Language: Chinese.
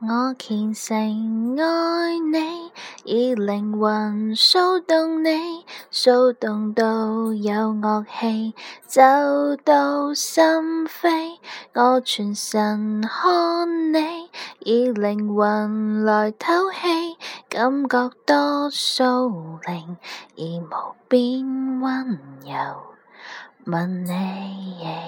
我虔诚爱你，以灵魂骚动你，骚动到有乐器走到心扉。我全神看你，以灵魂来透气，感觉多骚灵，以无边温柔吻你。